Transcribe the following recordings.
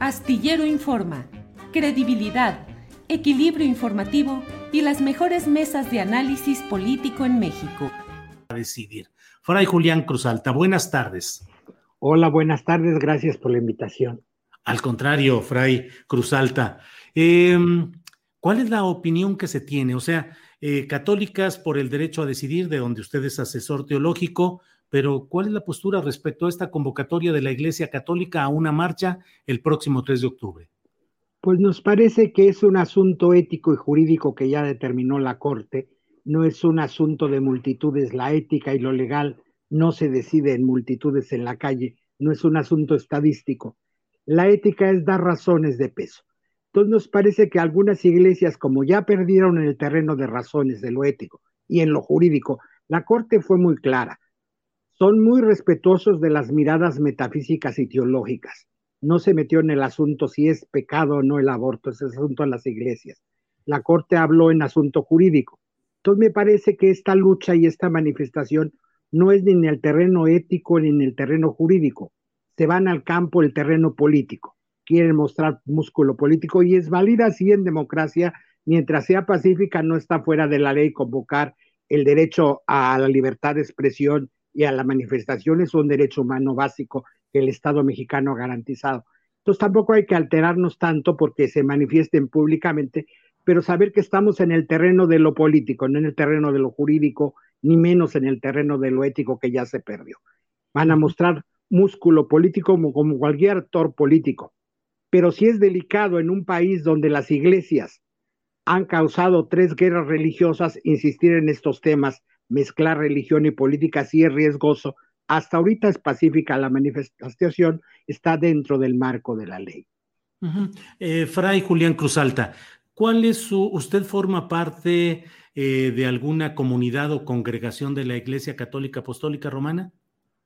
Astillero Informa, credibilidad, equilibrio informativo y las mejores mesas de análisis político en México. A decidir. Fray Julián Cruzalta, buenas tardes. Hola, buenas tardes, gracias por la invitación. Al contrario, Fray Cruzalta. Eh, ¿Cuál es la opinión que se tiene? O sea, eh, católicas por el derecho a decidir, de donde usted es asesor teológico, pero ¿cuál es la postura respecto a esta convocatoria de la Iglesia Católica a una marcha el próximo 3 de octubre? Pues nos parece que es un asunto ético y jurídico que ya determinó la Corte, no es un asunto de multitudes, la ética y lo legal no se decide en multitudes en la calle, no es un asunto estadístico. La ética es dar razones de peso. Entonces nos parece que algunas iglesias, como ya perdieron en el terreno de razones de lo ético y en lo jurídico, la Corte fue muy clara. Son muy respetuosos de las miradas metafísicas y teológicas. No se metió en el asunto si es pecado o no el aborto, ese asunto en las iglesias. La Corte habló en asunto jurídico. Entonces me parece que esta lucha y esta manifestación no es ni en el terreno ético ni en el terreno jurídico. Se van al campo el terreno político. Quieren mostrar músculo político y es válida así en democracia. Mientras sea pacífica, no está fuera de la ley convocar el derecho a la libertad de expresión y a la manifestación. Es un derecho humano básico que el Estado mexicano ha garantizado. Entonces tampoco hay que alterarnos tanto porque se manifiesten públicamente, pero saber que estamos en el terreno de lo político, no en el terreno de lo jurídico, ni menos en el terreno de lo ético que ya se perdió. Van a mostrar músculo político como, como cualquier actor político, pero si es delicado en un país donde las iglesias han causado tres guerras religiosas, insistir en estos temas, mezclar religión y política, sí es riesgoso. Hasta ahorita es pacífica la manifestación, está dentro del marco de la ley. Uh -huh. eh, Fray Julián Cruzalta, ¿cuál es su, usted forma parte eh, de alguna comunidad o congregación de la Iglesia Católica Apostólica Romana?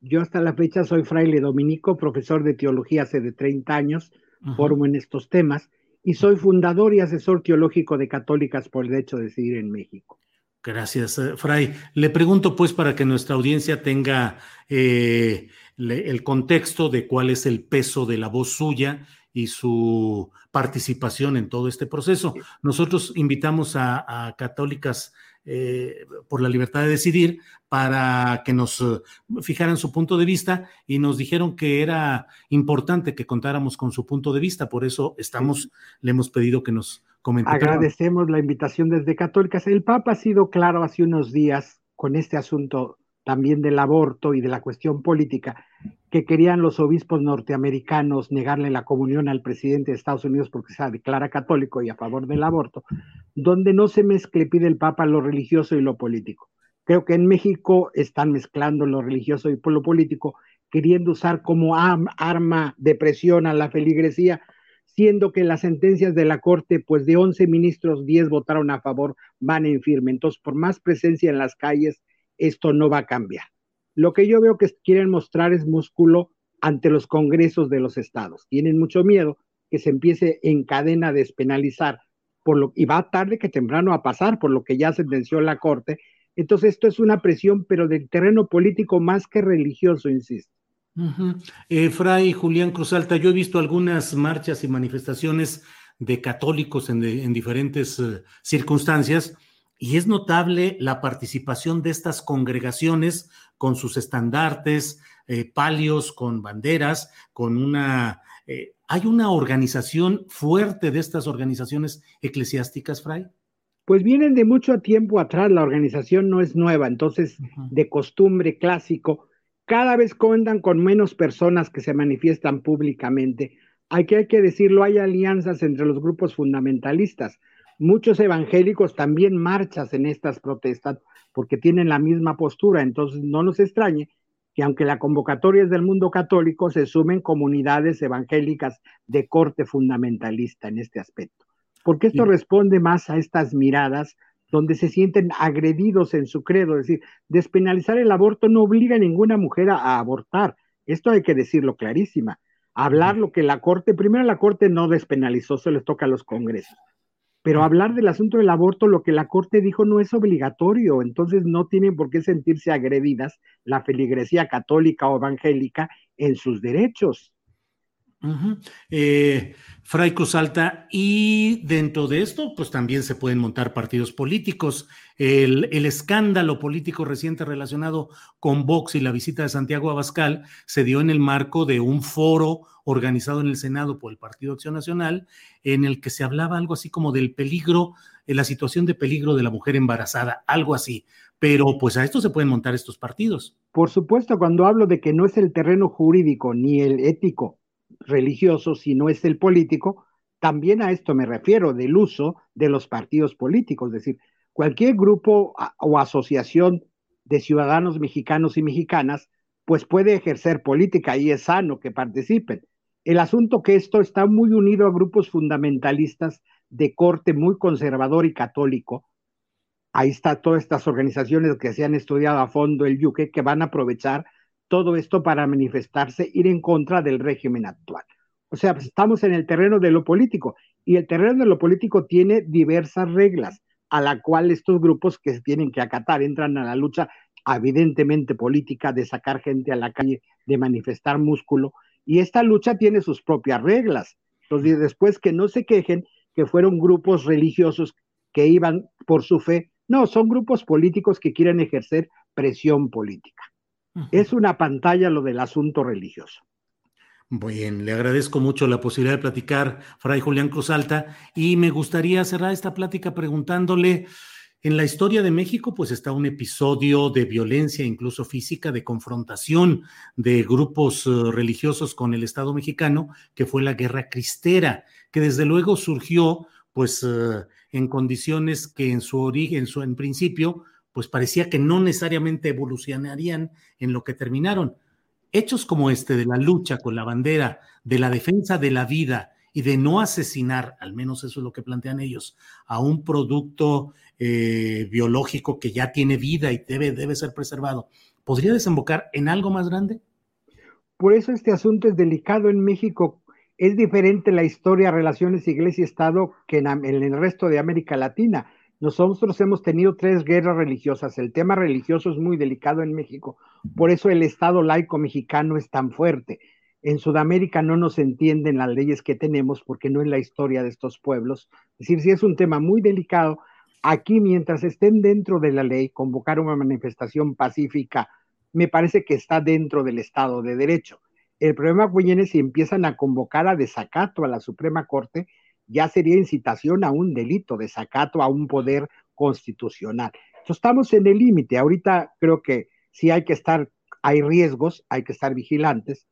Yo hasta la fecha soy fraile dominico, profesor de teología hace de 30 años, uh -huh. formo en estos temas y soy fundador y asesor teológico de Católicas por el Derecho a Decidir en México. Gracias, eh, Fray. Le pregunto pues para que nuestra audiencia tenga eh, le, el contexto de cuál es el peso de la voz suya y su participación en todo este proceso. Nosotros invitamos a, a católicas eh, por la libertad de decidir para que nos uh, fijaran su punto de vista y nos dijeron que era importante que contáramos con su punto de vista. Por eso estamos, le hemos pedido que nos comente. Agradecemos la invitación desde Católicas. El Papa ha sido claro hace unos días con este asunto también del aborto y de la cuestión política, que querían los obispos norteamericanos negarle la comunión al presidente de Estados Unidos porque se declara católico y a favor del aborto, donde no se mezcle, pide el Papa, lo religioso y lo político. Creo que en México están mezclando lo religioso y lo político, queriendo usar como arma de presión a la feligresía, siendo que las sentencias de la Corte, pues de 11 ministros, 10 votaron a favor, van en firme. Entonces, por más presencia en las calles, esto no va a cambiar. Lo que yo veo que quieren mostrar es músculo ante los congresos de los estados. Tienen mucho miedo que se empiece en cadena a despenalizar, por lo, y va tarde que temprano a pasar, por lo que ya sentenció la Corte. Entonces, esto es una presión, pero del terreno político más que religioso, insisto. Uh -huh. eh, Fray Julián Cruzalta, yo he visto algunas marchas y manifestaciones de católicos en, de, en diferentes uh, circunstancias y es notable la participación de estas congregaciones con sus estandartes, eh, palios, con banderas, con una... Eh, ¿Hay una organización fuerte de estas organizaciones eclesiásticas, Fray? Pues vienen de mucho tiempo atrás, la organización no es nueva, entonces de costumbre clásico, cada vez cuentan con menos personas que se manifiestan públicamente. Aquí hay que decirlo, hay alianzas entre los grupos fundamentalistas. Muchos evangélicos también marchas en estas protestas porque tienen la misma postura, entonces no nos extrañe que aunque la convocatoria es del mundo católico, se sumen comunidades evangélicas de corte fundamentalista en este aspecto. Porque esto responde más a estas miradas donde se sienten agredidos en su credo, es decir, despenalizar el aborto no obliga a ninguna mujer a, abortar, esto hay que decirlo clarísima, hablar lo que la Corte, primero la Corte no despenalizó, se les toca a los congresos, pero hablar del asunto del aborto, lo que la Corte dijo no es obligatorio, entonces no tienen por qué sentirse agredidas la feligresía católica o evangélica en sus derechos. Eh, Fray Cruz Alta, y dentro de esto, pues también se pueden montar partidos políticos. El, escándalo político reciente relacionado con Vox y la visita de Santiago Abascal se dio en el marco de un foro organizado en el Senado por el Partido Acción Nacional, en el que se hablaba algo así como del peligro, en la situación de peligro de la mujer embarazada, algo así. Pero pues a esto se pueden montar estos partidos. Por supuesto, cuando hablo de que no es el terreno jurídico ni el ético religioso, si no es el político, también a esto me refiero, del uso de los partidos políticos, es decir, cualquier grupo o asociación de ciudadanos mexicanos y mexicanas, pues puede ejercer política y es sano que participen. El asunto que esto está muy unido a grupos fundamentalistas de corte muy conservador y católico. Ahí está todas estas organizaciones que se han estudiado a fondo el yuque que van a aprovechar todo esto para manifestarse, ir en contra del régimen actual. O sea, pues, estamos en el terreno de lo político y el terreno de lo político tiene diversas reglas a la cual estos grupos que se tienen que acatar entran a la lucha evidentemente política de sacar gente a la calle, de manifestar músculo y esta lucha tiene sus propias reglas. Entonces, después que no se quejen que fueron grupos religiosos que iban por su fe, no, son grupos políticos que quieren ejercer presión política. Es una pantalla lo del asunto religioso. Bien, le agradezco mucho la posibilidad de platicar, Fray Julián Cruz Alta, y me gustaría cerrar esta plática preguntándole, en la historia de México, pues está un episodio de violencia, incluso física, de confrontación de grupos eh, religiosos con el Estado mexicano, que fue la Guerra Cristera, que desde luego surgió, pues, eh, en condiciones que en su origen, su, en principio, pues parecía que no necesariamente evolucionarían en lo que terminaron. Hechos como este de la lucha con la bandera, de la defensa de la vida y de no asesinar, al menos eso es lo que plantean ellos, a un producto eh, biológico que ya tiene vida y debe, debe ser preservado, ¿podría desembocar en algo más grande? Por eso este asunto es delicado en México. Es diferente la historia, relaciones iglesia-estado que en el resto de América Latina nosotros hemos tenido tres guerras religiosas. El tema religioso es muy delicado en México. Por eso el Estado laico mexicano es tan fuerte. En Sudamérica no nos entienden las leyes que tenemos porque no es la historia de estos pueblos. Es decir, si es un tema muy delicado, aquí mientras estén dentro de la ley, convocar una manifestación pacífica, me parece que está dentro del Estado de Derecho. El problema viene si empiezan a convocar a desacato a la Suprema Corte ya sería incitación a un delito, desacato a un poder constitucional. Entonces, estamos en el límite. Ahorita creo que sí hay que estar, hay riesgos, hay que estar vigilantes.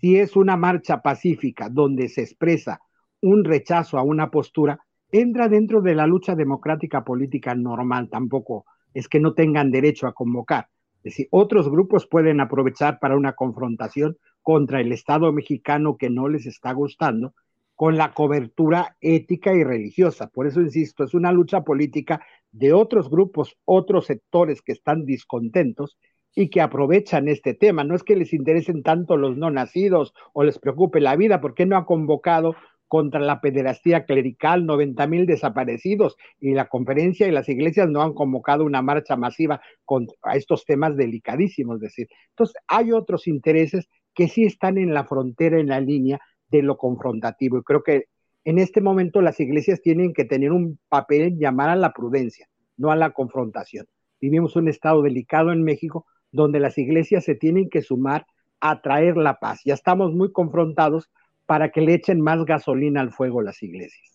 Si es una marcha pacífica donde se expresa un rechazo a una postura, entra dentro de la lucha democrática política normal, tampoco es que no tengan derecho a convocar. Es decir, otros grupos pueden aprovechar para una confrontación contra el Estado mexicano que no les está gustando con la cobertura ética y religiosa. Por eso insisto, es una lucha política de otros grupos, otros sectores que están discontentos y que aprovechan este tema. No es que les interesen tanto los no nacidos o les preocupe la vida, porque no ha convocado contra la pederastía clerical 90 mil desaparecidos y la conferencia y las iglesias no han convocado una marcha masiva contra estos temas delicadísimos. Decir, entonces hay otros intereses que sí están en la frontera, en la línea de lo confrontativo. Y creo que en este momento las iglesias tienen que tener un papel en llamar a la prudencia, no a la confrontación. Vivimos un estado delicado en México donde las iglesias se tienen que sumar a traer la paz. Ya estamos muy confrontados para que le echen más gasolina al fuego las iglesias.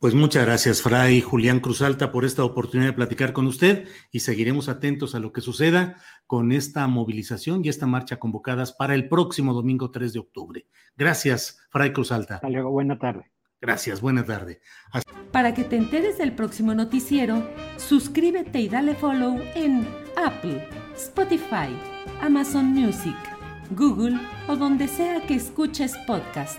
Pues muchas gracias, Fray Julián Cruzalta, por esta oportunidad de platicar con usted y seguiremos atentos a lo que suceda con esta movilización y esta marcha convocadas para el próximo domingo 3 de octubre. Gracias, Fray Cruzalta. Hasta luego, buena tarde. Gracias, buena tarde. Para que te enteres del próximo noticiero, suscríbete y dale follow en Apple, Spotify, Amazon Music, Google o donde sea que escuches podcast.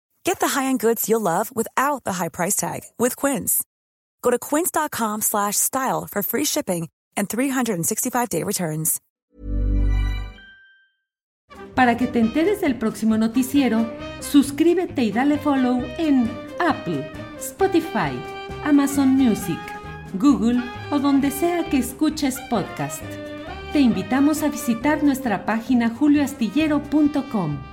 Get the high-end goods you'll love without the high price tag with Quince. Go to quince.com slash style for free shipping and 365-day returns. Para que te enteres del próximo noticiero, suscríbete y dale follow en Apple, Spotify, Amazon Music, Google o donde sea que escuches podcast. Te invitamos a visitar nuestra página julioastillero.com.